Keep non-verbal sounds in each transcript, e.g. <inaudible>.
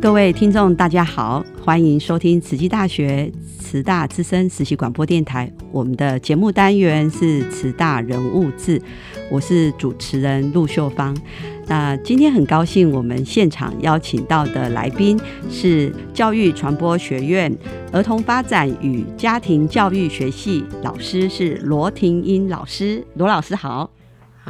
各位听众，大家好，欢迎收听慈济大学慈大资深实习广播电台。我们的节目单元是慈大人物志，我是主持人陆秀芳。那今天很高兴，我们现场邀请到的来宾是教育传播学院儿童发展与家庭教育学系老师，是罗婷英老师。罗老师好。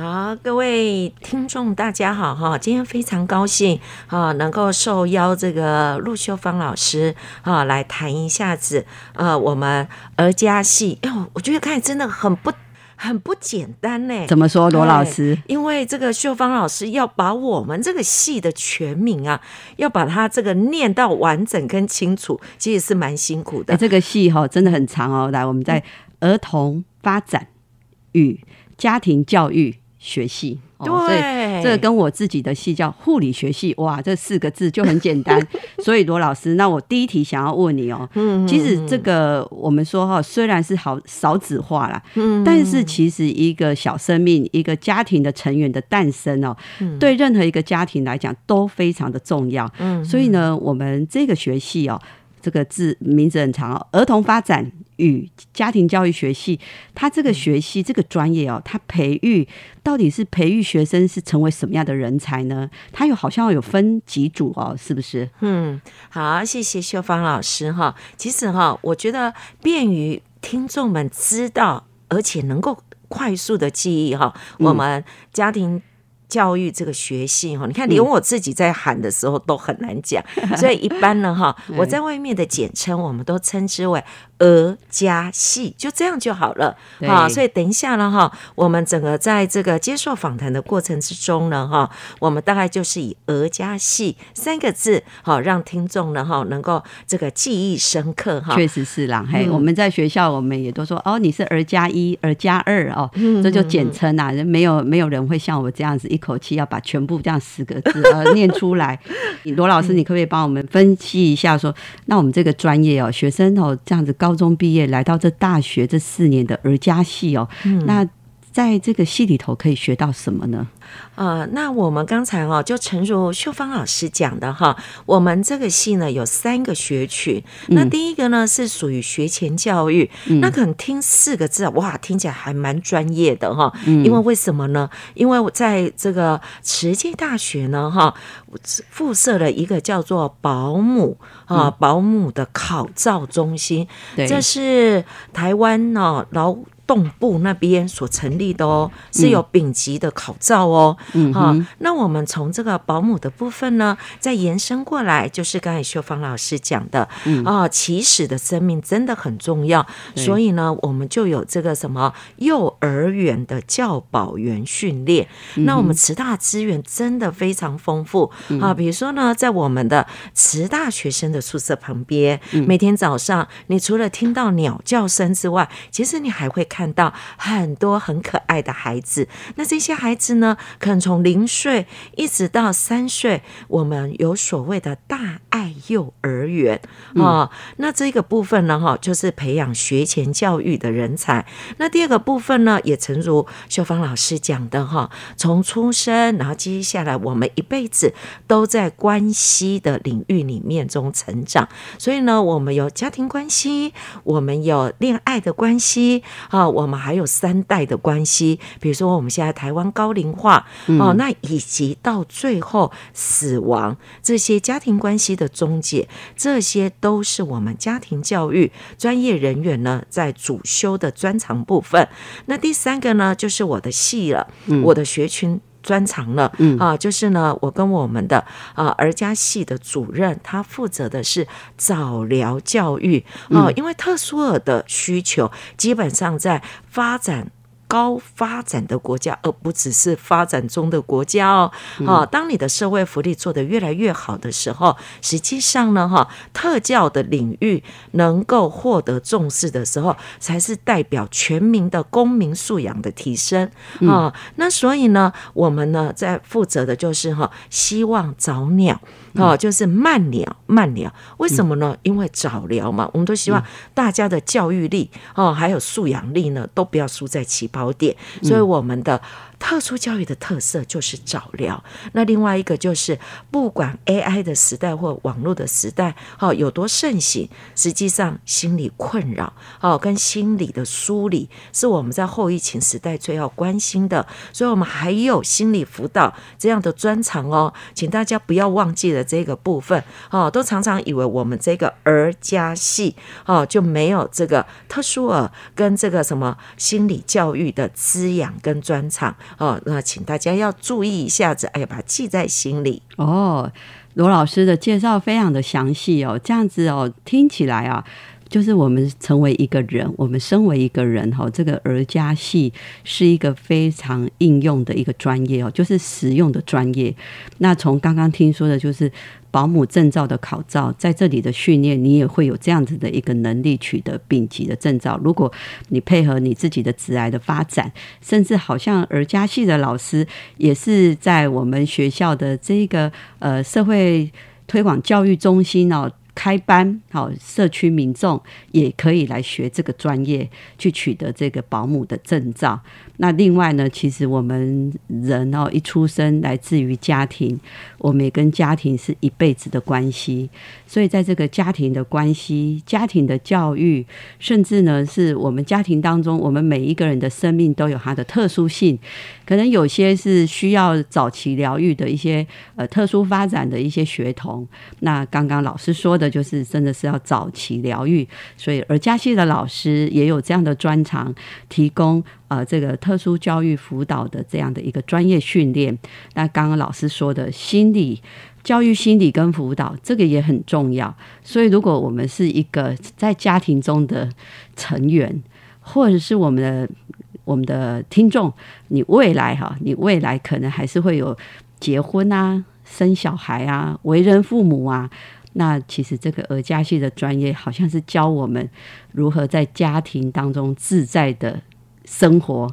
好，各位听众，大家好哈！今天非常高兴啊，能够受邀这个陆秀芳老师啊来谈一下子呃，我们儿家戏。哎呦，我觉得看真的很不很不简单呢。怎么说，罗老师？因为这个秀芳老师要把我们这个戏的全名啊，要把它这个念到完整跟清楚，其实是蛮辛苦的。这个戏哈真的很长哦。来，我们在儿童发展与家庭教育。学系，对，这个跟我自己的系叫护理学系，哇，这四个字就很简单。<laughs> 所以罗老师，那我第一题想要问你哦，嗯其实这个我们说哈，虽然是好少子化啦，嗯，但是其实一个小生命，一个家庭的成员的诞生哦，对任何一个家庭来讲都非常的重要。嗯，所以呢，我们这个学系哦。这个字名字很长哦，儿童发展与家庭教育学系，它这个学系这个专业哦，它培育到底是培育学生是成为什么样的人才呢？它有好像有分几组哦，是不是？嗯，好，谢谢秀芳老师哈。其实哈，我觉得便于听众们知道，而且能够快速的记忆哈，我们家庭。教育这个学性哈，你看连我自己在喊的时候都很难讲，所以一般呢哈，<laughs> 我在外面的简称我们都称之为。儿加戏就这样就好了啊，所以等一下呢哈，我们整个在这个接受访谈的过程之中呢哈，我们大概就是以儿加戏三个字好，让听众呢哈能够这个记忆深刻哈。确实是啦，嘿，我们在学校我们也都说哦，你是儿加一、儿加二哦，这就简称啊，人没有没有人会像我这样子一口气要把全部这样十个字呃 <laughs> 念出来。罗老师，你可不可以帮我们分析一下，说那我们这个专业哦，学生哦这样子高。高中毕业来到这大学这四年的儿家戏哦，那在这个戏里头可以学到什么呢？呃，那我们刚才哦，就诚如秀芳老师讲的哈，我们这个戏呢有三个学群。那第一个呢是属于学前教育，那可能听四个字哇，听起来还蛮专业的哈。因为为什么呢？因为我在这个慈济大学呢哈，附设了一个叫做保姆啊保姆的考照中心，这是台湾呢劳。动部那边所成立的哦，是有丙级的考照哦。嗯好，那我们从这个保姆的部分呢，再延伸过来，就是刚才秀芳老师讲的啊，起始的生命真的很重要。所以呢，我们就有这个什么幼儿园的教保员训练。那我们慈大资源真的非常丰富啊，比如说呢，在我们的慈大学生的宿舍旁边，每天早上，你除了听到鸟叫声之外，其实你还会看。看到很多很可爱的孩子，那这些孩子呢，可能从零岁一直到三岁，我们有所谓的大爱幼儿园啊。那这个部分呢，哈，就是培养学前教育的人才。那第二个部分呢，也诚如秀芳老师讲的哈，从出生，然后接下来我们一辈子都在关系的领域里面中成长。所以呢，我们有家庭关系，我们有恋爱的关系啊。我们还有三代的关系，比如说我们现在台湾高龄化哦，那以及到最后死亡这些家庭关系的终结，这些都是我们家庭教育专业人员呢在主修的专长部分。那第三个呢，就是我的系了，我的学群。专长了，嗯。啊，就是呢，我跟我们的啊儿家系的主任，他负责的是早疗教育。啊，因为特殊儿的需求基本上在发展。高发展的国家，而不只是发展中的国家哦。啊，当你的社会福利做得越来越好的时候，实际上呢，哈，特教的领域能够获得重视的时候，才是代表全民的公民素养的提升啊。那所以呢，我们呢在负责的就是哈，希望早鸟。哦，就是慢疗，慢疗，为什么呢？因为早疗嘛，我们都希望大家的教育力哦，还有素养力呢，都不要输在起跑点，所以我们的。特殊教育的特色就是早疗，那另外一个就是不管 AI 的时代或网络的时代，哦有多盛行，实际上心理困扰哦跟心理的梳理是我们在后疫情时代最要关心的，所以我们还有心理辅导这样的专长哦，请大家不要忘记了这个部分哦，都常常以为我们这个儿家系哦就没有这个特殊儿跟这个什么心理教育的滋养跟专长。哦，那请大家要注意一下子，哎呀，把它记在心里哦。罗老师的介绍非常的详细哦，这样子哦，听起来啊，就是我们成为一个人，我们身为一个人哈，这个儿家戏是一个非常应用的一个专业哦，就是实用的专业。那从刚刚听说的，就是。保姆证照的考照，在这里的训练，你也会有这样子的一个能力取得丙级的证照。如果你配合你自己的职癌的发展，甚至好像儿家系的老师，也是在我们学校的这个呃社会推广教育中心哦。开班，好，社区民众也可以来学这个专业，去取得这个保姆的证照。那另外呢，其实我们人哦，一出生来自于家庭，我们也跟家庭是一辈子的关系。所以在这个家庭的关系、家庭的教育，甚至呢，是我们家庭当中，我们每一个人的生命都有它的特殊性。可能有些是需要早期疗愈的一些呃特殊发展的一些学童。那刚刚老师说的，就是真的是要早期疗愈，所以而嘉西的老师也有这样的专长，提供呃这个特殊教育辅导的这样的一个专业训练。那刚刚老师说的心理教育、心理跟辅导，这个也很重要。所以如果我们是一个在家庭中的成员，或者是我们的。我们的听众，你未来哈，你未来可能还是会有结婚啊、生小孩啊、为人父母啊。那其实这个儿家系的专业，好像是教我们如何在家庭当中自在的生活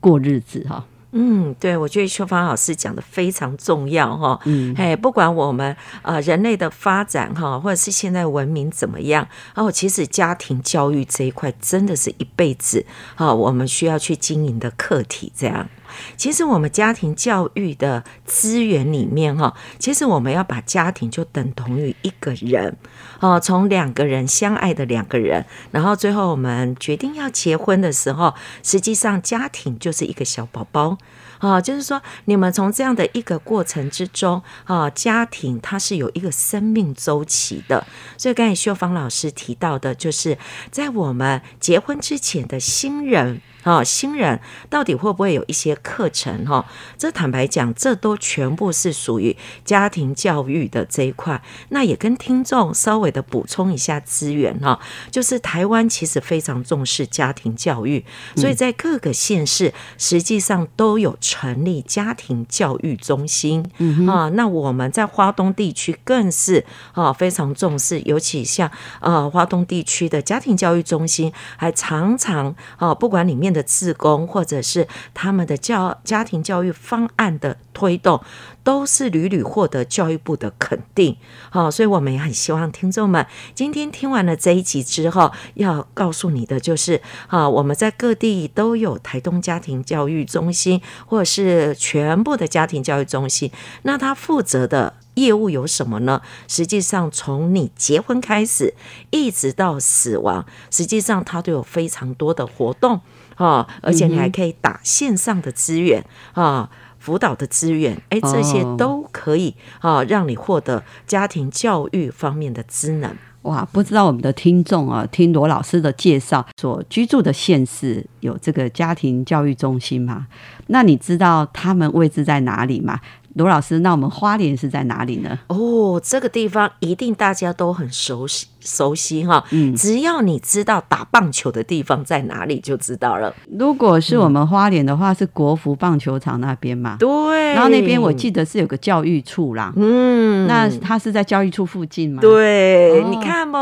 过日子哈。嗯，对，我觉得秋芳老师讲的非常重要哈。嗯，哎，不管我们呃人类的发展哈，或者是现在文明怎么样，哦，其实家庭教育这一块真的是一辈子啊，我们需要去经营的课题。这样，其实我们家庭教育的资源里面哈，其实我们要把家庭就等同于一个人哦，从两个人相爱的两个人，然后最后我们决定要结婚的时候，实际上家庭就是一个小宝宝。啊，就是说，你们从这样的一个过程之中，啊，家庭它是有一个生命周期的。所以刚才秀芳老师提到的，就是在我们结婚之前的新人。啊，新人到底会不会有一些课程？哈，这坦白讲，这都全部是属于家庭教育的这一块。那也跟听众稍微的补充一下资源哈，就是台湾其实非常重视家庭教育，所以在各个县市实际上都有成立家庭教育中心。嗯啊，那我们在华东地区更是啊非常重视，尤其像呃华东地区的家庭教育中心，还常常啊不管里面。的自工，或者是他们的教家庭教育方案的推动。都是屡屡获得教育部的肯定，好，所以我们也很希望听众们今天听完了这一集之后，要告诉你的就是，啊，我们在各地都有台东家庭教育中心，或者是全部的家庭教育中心，那他负责的。业务有什么呢？实际上，从你结婚开始，一直到死亡，实际上它都有非常多的活动啊，而且你还可以打线上的资源啊，辅导的资源，哎，这些都可以啊，让你获得家庭教育方面的职能。哇，不知道我们的听众啊，听罗老师的介绍，所居住的县市有这个家庭教育中心吗？那你知道他们位置在哪里吗？罗老师，那我们花莲是在哪里呢？哦，这个地方一定大家都很熟悉。熟悉哈，嗯，只要你知道打棒球的地方在哪里，就知道了。如果是我们花莲的话，是国服棒球场那边嘛？对。然后那边我记得是有个教育处啦，嗯，那它是在教育处附近吗？对，你看不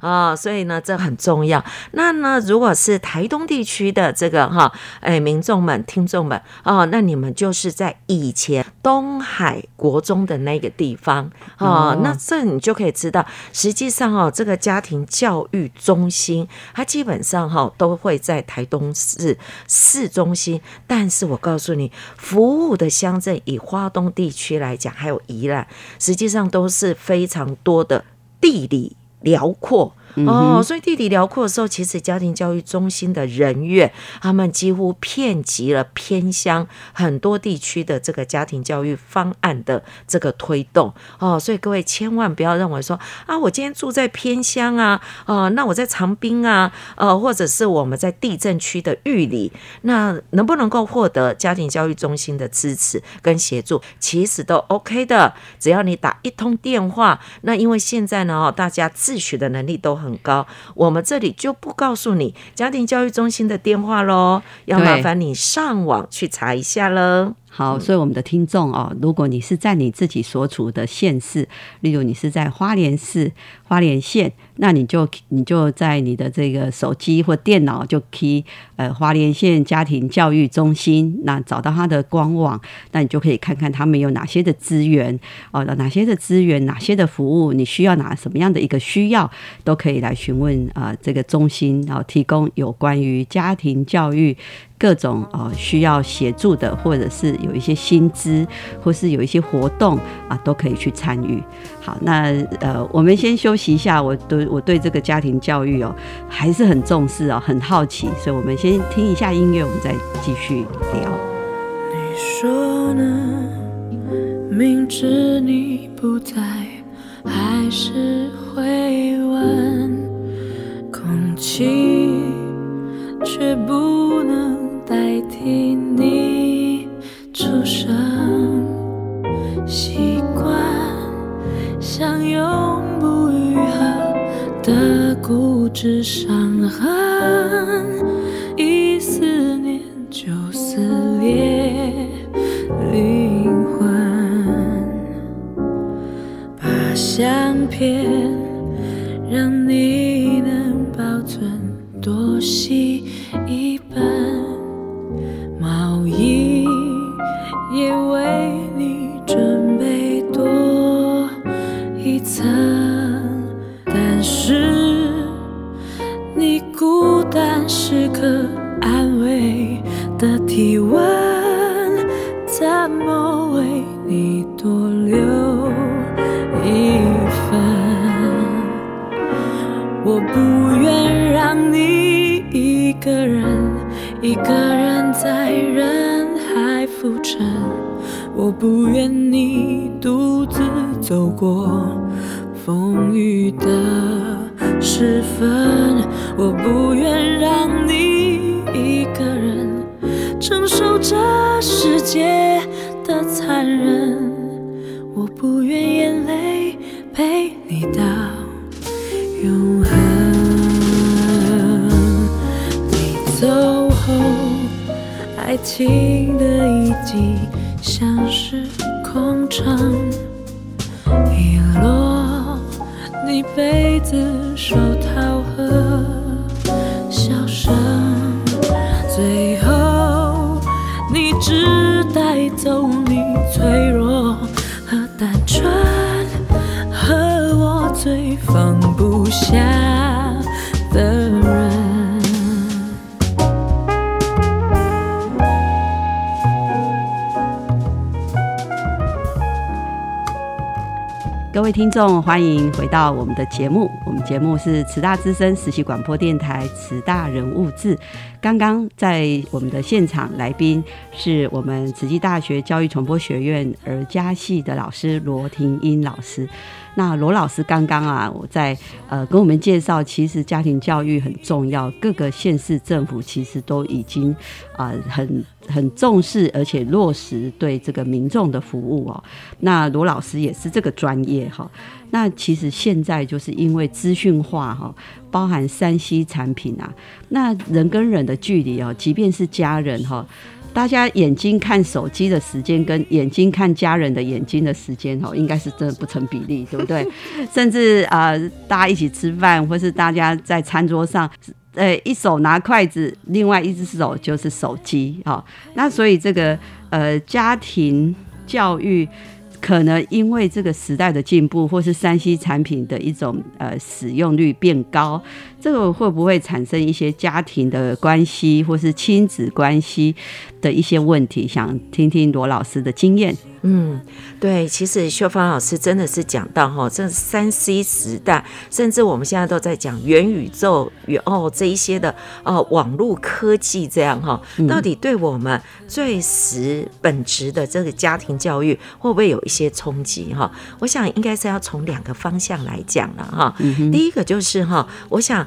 啊？所以呢，这很重要。那呢，如果是台东地区的这个哈，哎，民众们、听众们哦，那你们就是在以前东海国中的那个地方啊，那这你就可以知道，实际上哦。这个家庭教育中心，它基本上哈都会在台东市市中心。但是我告诉你，服务的乡镇以花东地区来讲，还有宜兰，实际上都是非常多的地理辽阔。哦，所以地理辽阔的时候，其实家庭教育中心的人员，他们几乎遍及了偏乡很多地区的这个家庭教育方案的这个推动。哦，所以各位千万不要认为说啊，我今天住在偏乡啊，啊，那我在长滨啊，呃，或者是我们在地震区的玉里，那能不能够获得家庭教育中心的支持跟协助？其实都 OK 的，只要你打一通电话。那因为现在呢，大家自学的能力都。高，我们这里就不告诉你家庭教育中心的电话喽，要麻烦你上网去查一下喽。好，所以我们的听众哦，如果你是在你自己所处的县市，例如你是在花莲市、花莲县，那你就你就在你的这个手机或电脑就可以呃花莲县家庭教育中心，那找到它的官网，那你就可以看看他们有哪些的资源哦，哪些的资源，哪些的服务，你需要哪什么样的一个需要，都可以来询问啊这个中心，然后提供有关于家庭教育。各种哦需要协助的，或者是有一些薪资，或是有一些活动啊，都可以去参与。好，那呃，我们先休息一下。我对我对这个家庭教育哦还是很重视哦，很好奇，所以我们先听一下音乐，我们再继续聊。你说呢？明知你不在，还是会问。空气却不能。代替你出生，习惯像永不愈合的固执伤痕，一思念就撕裂灵魂，把相片让你能保存多细一情的遗迹像是空城，遗落你被子、手套和笑声，最后你只带走你脆弱和单纯，和我最放不下。各位听众，欢迎回到我们的节目。我们节目是慈大之声实习广播电台慈大人物志。刚刚在我们的现场来宾是我们慈济大学教育传播学院儿家系的老师罗婷英老师。那罗老师刚刚啊，我在呃跟我们介绍，其实家庭教育很重要，各个县市政府其实都已经啊很很重视，而且落实对这个民众的服务哦。那罗老师也是这个专业哈。那其实现在就是因为资讯化哈，包含三 C 产品啊，那人跟人的距离哦，即便是家人哈。大家眼睛看手机的时间跟眼睛看家人的眼睛的时间哦，应该是真的不成比例，对不对？<laughs> 甚至啊，大家一起吃饭，或是大家在餐桌上，呃，一手拿筷子，另外一只手就是手机，哈。那所以这个呃，家庭教育。可能因为这个时代的进步，或是山西产品的一种呃使用率变高，这个会不会产生一些家庭的关系，或是亲子关系的一些问题？想听听罗老师的经验。嗯，对，其实秀芳老师真的是讲到哈，这三 C 时代，甚至我们现在都在讲元宇宙元哦这一些的哦网络科技这样哈，到底对我们最实本质的这个家庭教育会不会有一些冲击哈？我想应该是要从两个方向来讲了哈。第一个就是哈，我想。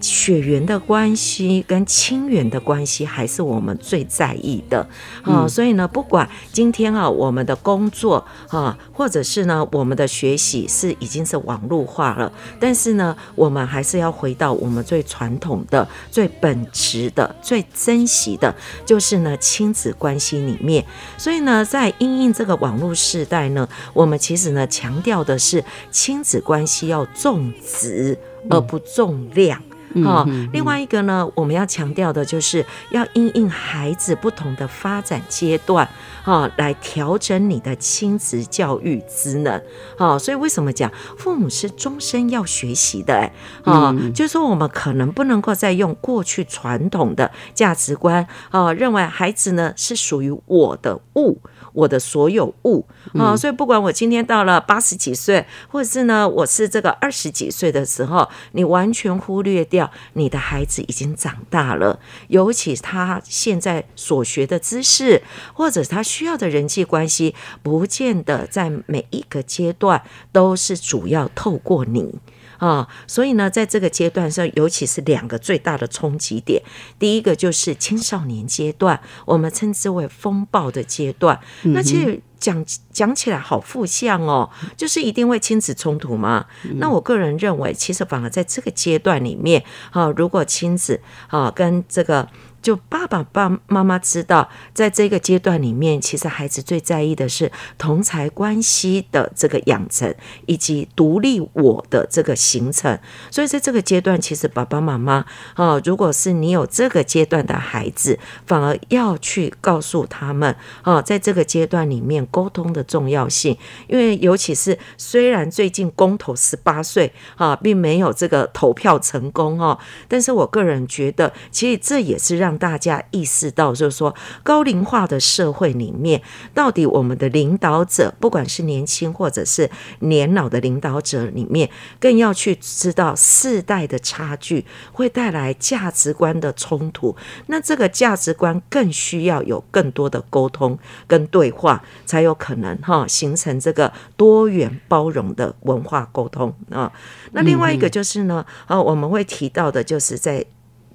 血缘的关系跟亲缘的关系还是我们最在意的啊，所以呢，不管今天啊，我们的工作啊，或者是呢，我们的学习是已经是网络化了，但是呢，我们还是要回到我们最传统的、最本质的、最珍惜的，就是呢亲子关系里面。所以呢，在因应这个网络时代呢，我们其实呢强调的是亲子关系要重质而不重量。好，另外一个呢，我们要强调的就是要因应孩子不同的发展阶段，哈，来调整你的亲子教育职能。哦，所以为什么讲父母是终身要学习的？哎，啊，就是说我们可能不能够再用过去传统的价值观，啊，认为孩子呢是属于我的物。我的所有物啊，所以不管我今天到了八十几岁，或者是呢，我是这个二十几岁的时候，你完全忽略掉你的孩子已经长大了，尤其他现在所学的知识，或者他需要的人际关系，不见得在每一个阶段都是主要透过你。啊，所以呢，在这个阶段上，尤其是两个最大的冲击点，第一个就是青少年阶段，我们称之为风暴的阶段。那其实讲讲起来好负向哦，就是一定会亲子冲突吗？那我个人认为，其实反而在这个阶段里面，啊，如果亲子啊跟这个。就爸爸、爸妈妈知道，在这个阶段里面，其实孩子最在意的是同才关系的这个养成，以及独立我的这个形成。所以在这个阶段，其实爸爸妈妈啊，如果是你有这个阶段的孩子，反而要去告诉他们啊，在这个阶段里面沟通的重要性。因为尤其是虽然最近公投十八岁啊，并没有这个投票成功哦，但是我个人觉得，其实这也是让让大家意识到，就是说高龄化的社会里面，到底我们的领导者，不管是年轻或者是年老的领导者里面，更要去知道世代的差距会带来价值观的冲突。那这个价值观更需要有更多的沟通跟对话，才有可能哈形成这个多元包容的文化沟通啊。那另外一个就是呢，呃，我们会提到的就是在。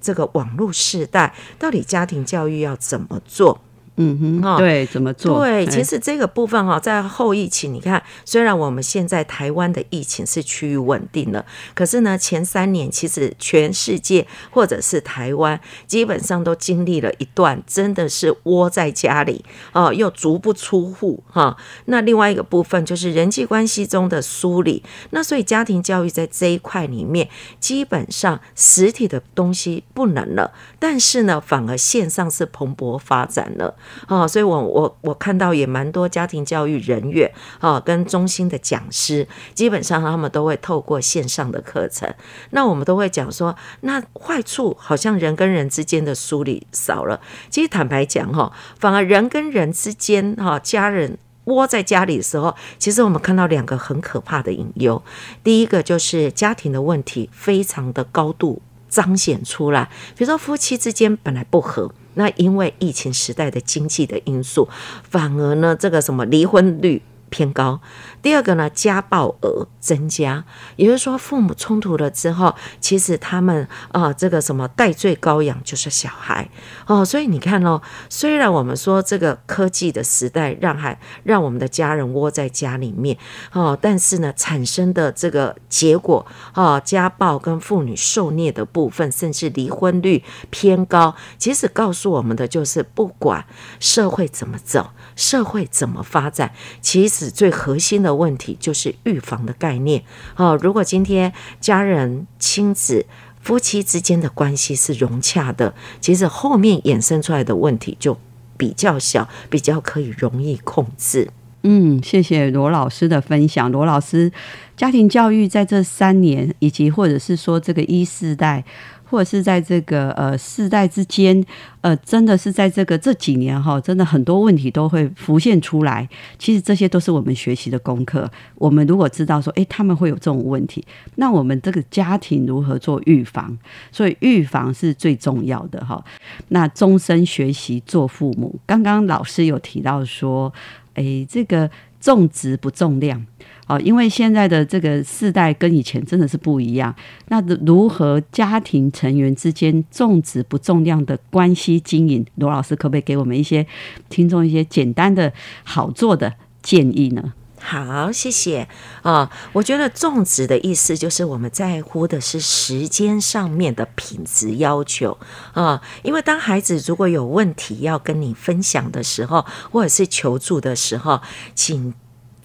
这个网络时代，到底家庭教育要怎么做？嗯哼，哈对，怎么做？对，其实这个部分哈，在后疫情，你看，虽然我们现在台湾的疫情是趋于稳定了，可是呢，前三年其实全世界或者是台湾，基本上都经历了一段真的是窝在家里哦，又足不出户哈。那另外一个部分就是人际关系中的梳理，那所以家庭教育在这一块里面，基本上实体的东西不能了，但是呢，反而线上是蓬勃发展了。哦，所以我我我看到也蛮多家庭教育人员啊，跟中心的讲师，基本上他们都会透过线上的课程。那我们都会讲说，那坏处好像人跟人之间的梳理少了。其实坦白讲哈，反而人跟人之间哈，家人窝在家里的时候，其实我们看到两个很可怕的隐忧。第一个就是家庭的问题非常的高度彰显出来，比如说夫妻之间本来不和，那因为疫情时代的经济的因素，反而呢这个什么离婚率。偏高。第二个呢，家暴额增加，也就是说，父母冲突了之后，其实他们啊，这个什么代罪羔羊就是小孩哦。所以你看哦，虽然我们说这个科技的时代让孩让我们的家人窝在家里面哦，但是呢，产生的这个结果哦，家暴跟妇女受虐的部分，甚至离婚率偏高，其实告诉我们的就是，不管社会怎么走。社会怎么发展？其实最核心的问题就是预防的概念。哦，如果今天家人、亲子、夫妻之间的关系是融洽的，其实后面衍生出来的问题就比较小，比较可以容易控制。嗯，谢谢罗老师的分享。罗老师，家庭教育在这三年，以及或者是说这个一世代。或者是在这个呃世代之间，呃，真的是在这个这几年哈，真的很多问题都会浮现出来。其实这些都是我们学习的功课。我们如果知道说，哎，他们会有这种问题，那我们这个家庭如何做预防？所以预防是最重要的哈。那终身学习做父母，刚刚老师有提到说，哎，这个重质不重量。哦，因为现在的这个世代跟以前真的是不一样。那如何家庭成员之间重质不重量的关系经营？罗老师可不可以给我们一些听众一些简单的好做的建议呢？好，谢谢啊。我觉得重质的意思就是我们在乎的是时间上面的品质要求啊。因为当孩子如果有问题要跟你分享的时候，或者是求助的时候，请。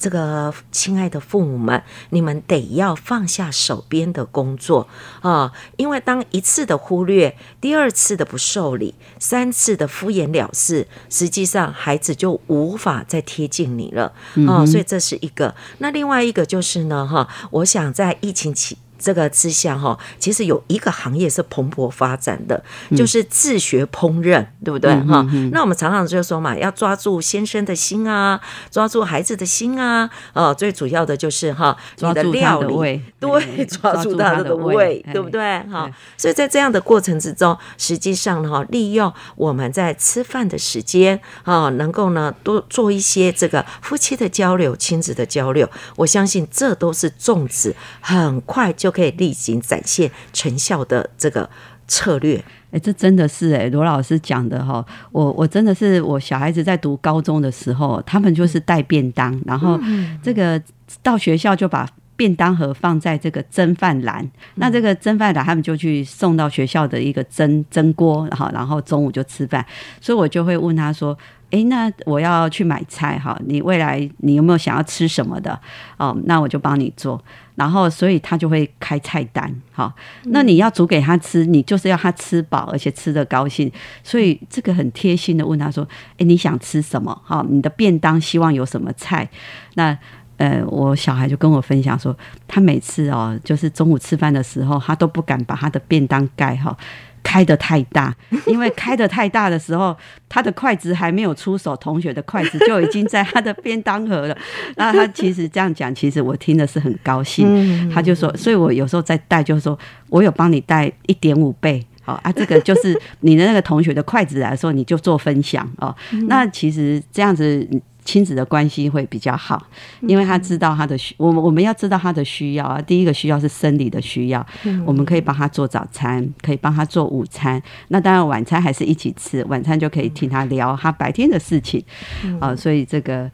这个亲爱的父母们，你们得要放下手边的工作啊！因为当一次的忽略，第二次的不受理，三次的敷衍了事，实际上孩子就无法再贴近你了啊！所以这是一个。那另外一个就是呢，哈，我想在疫情期。这个之下哈，其实有一个行业是蓬勃发展的，就是自学烹饪，对不对哈？那我们常常就说嘛，要抓住先生的心啊，抓住孩子的心啊，呃，最主要的就是哈，你的料理，对，<laughs> 抓住他的胃，对不对哈？所以在这样的过程之中，实际上哈，利用我们在吃饭的时间啊，能够呢多做一些这个夫妻的交流、亲子的交流，我相信这都是粽子，很快就。可以立即展现成效的这个策略，哎，这真的是哎，罗老师讲的哈，我我真的是我小孩子在读高中的时候，他们就是带便当，然后这个到学校就把便当盒放在这个蒸饭篮，那这个蒸饭篮他们就去送到学校的一个蒸蒸锅，然后然后中午就吃饭，所以我就会问他说。哎，那我要去买菜哈，你未来你有没有想要吃什么的？哦，那我就帮你做。然后，所以他就会开菜单哈。那你要煮给他吃，你就是要他吃饱，而且吃的高兴。所以这个很贴心的问他说：“哎，你想吃什么？哈，你的便当希望有什么菜？”那呃，我小孩就跟我分享说，他每次哦，就是中午吃饭的时候，他都不敢把他的便当盖哈。开的太大，<laughs> 因为开的太大的时候，他的筷子还没有出手，同学的筷子就已经在他的便当盒了。<laughs> 那他其实这样讲，其实我听的是很高兴。他就说，所以我有时候在带，就是说我有帮你带一点五倍，好啊，<laughs> 这个就是你的那个同学的筷子来说，你就做分享哦。那其实这样子。亲子的关系会比较好，因为他知道他的需，我们我们要知道他的需要啊。第一个需要是生理的需要，我们可以帮他做早餐，可以帮他做午餐。那当然晚餐还是一起吃，晚餐就可以听他聊他白天的事情啊。所以这个。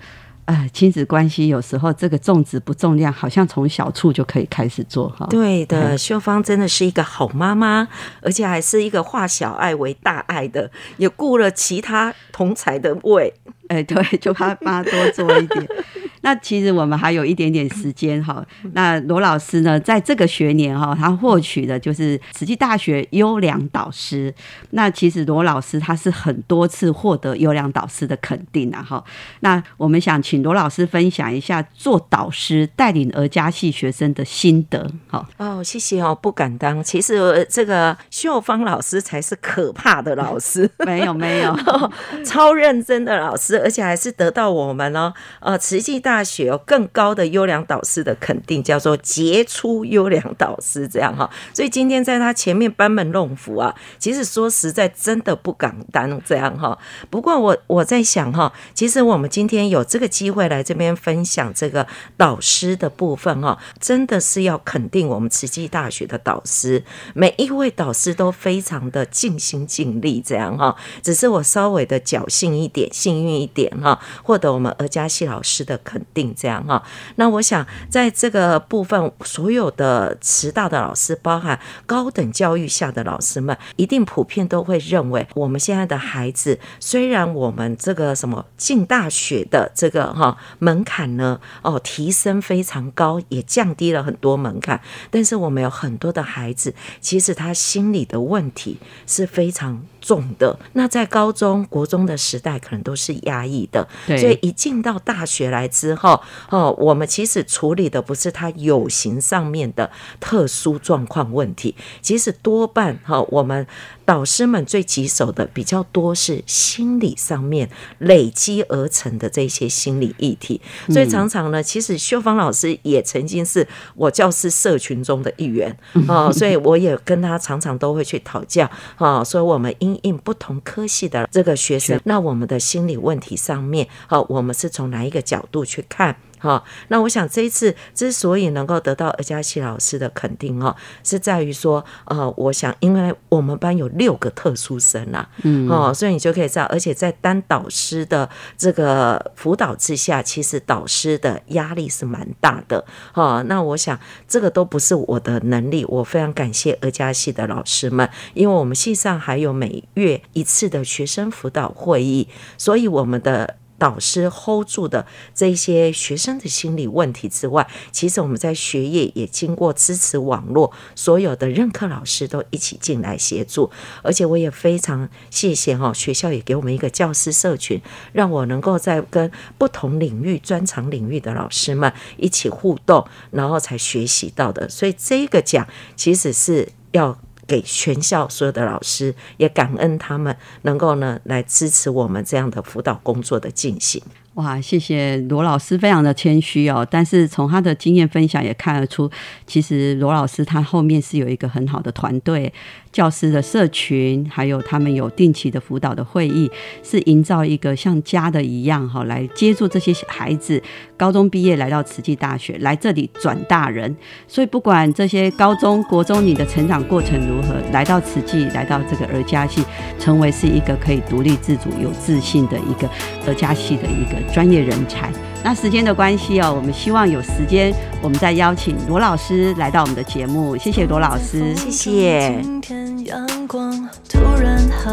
哎，亲子关系有时候这个重质不重量，好像从小处就可以开始做哈。对的，秀芳真的是一个好妈妈，而且还是一个化小爱为大爱的，也顾了其他同才的胃。哎，对，就怕妈多做一点。<laughs> 那其实我们还有一点点时间哈。那罗老师呢，在这个学年哈，他获取的就是慈济大学优良导师。那其实罗老师他是很多次获得优良导师的肯定啊哈。那我们想请罗老师分享一下做导师带领儿家系学生的心得。好哦，谢谢哦，不敢当。其实这个秀芳老师才是可怕的老师，没有没有，<laughs> 超认真的老师，而且还是得到我们哦呃慈济大学有更高的优良导师的肯定，叫做杰出优良导师这样哈。所以今天在他前面班门弄斧啊，其实说实在真的不敢当这样哈。不过我我在想哈，其实我们今天有这个机会来这边分享这个导师的部分哈，真的是要肯定我们慈济大学的导师，每一位导师都非常的尽心尽力这样哈。只是我稍微的侥幸一点，幸运一点哈，获得我们儿家系老师的肯肯定这样哈。那我想在这个部分，所有的迟到的老师，包含高等教育下的老师们，一定普遍都会认为，我们现在的孩子，虽然我们这个什么进大学的这个哈门槛呢，哦提升非常高，也降低了很多门槛，但是我们有很多的孩子，其实他心理的问题是非常。重的那在高中国中的时代可能都是压抑的，所以一进到大学来之后，哦，我们其实处理的不是他有形上面的特殊状况问题，其实多半哈我们。导师们最棘手的比较多是心理上面累积而成的这些心理议题，所以常常呢，其实秀芳老师也曾经是我教师社群中的一员啊，所以我也跟他常常都会去讨教啊，所以我们因应不同科系的这个学生，那我们的心理问题上面，好，我们是从哪一个角度去看？好，那我想这一次之所以能够得到尔佳琪老师的肯定哦，是在于说，呃，我想因为我们班有六个特殊生啊，嗯，哦，所以你就可以知道，而且在单导师的这个辅导之下，其实导师的压力是蛮大的，哦，那我想这个都不是我的能力，我非常感谢尔佳系的老师们，因为我们系上还有每月一次的学生辅导会议，所以我们的。导师 hold 住的这些学生的心理问题之外，其实我们在学业也经过支持网络，所有的任课老师都一起进来协助，而且我也非常谢谢哈，学校也给我们一个教师社群，让我能够在跟不同领域、专长领域的老师们一起互动，然后才学习到的。所以这个奖其实是要。给全校所有的老师，也感恩他们能够呢来支持我们这样的辅导工作的进行。哇，谢谢罗老师，非常的谦虚哦。但是从他的经验分享也看得出，其实罗老师他后面是有一个很好的团队。教师的社群，还有他们有定期的辅导的会议，是营造一个像家的一样哈，来接住这些孩子。高中毕业来到慈济大学，来这里转大人。所以不管这些高中国中你的成长过程如何，来到慈济，来到这个儿家系，成为是一个可以独立自主、有自信的一个儿家系的一个专业人才。那时间的关系哦，我们希望有时间，我们再邀请罗老师来到我们的节目。谢谢罗老师，谢谢。今天阳光突然好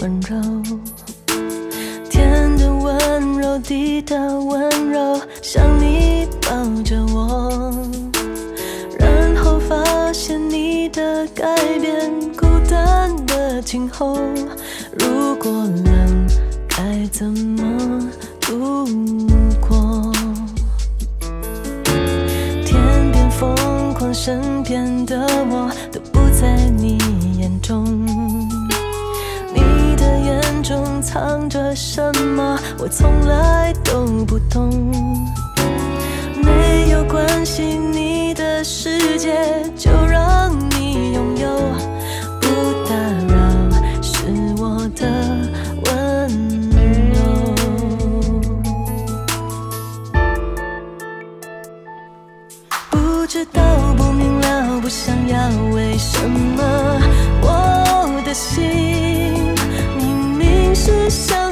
温柔，天的温柔，地的温柔，像你抱着我，然后发现你的改变，孤单的今后，如果冷，该怎么度？身边的我都不在你眼中，你的眼中藏着什么，我从来都不懂。没有关系，你的世界就让你拥有。明是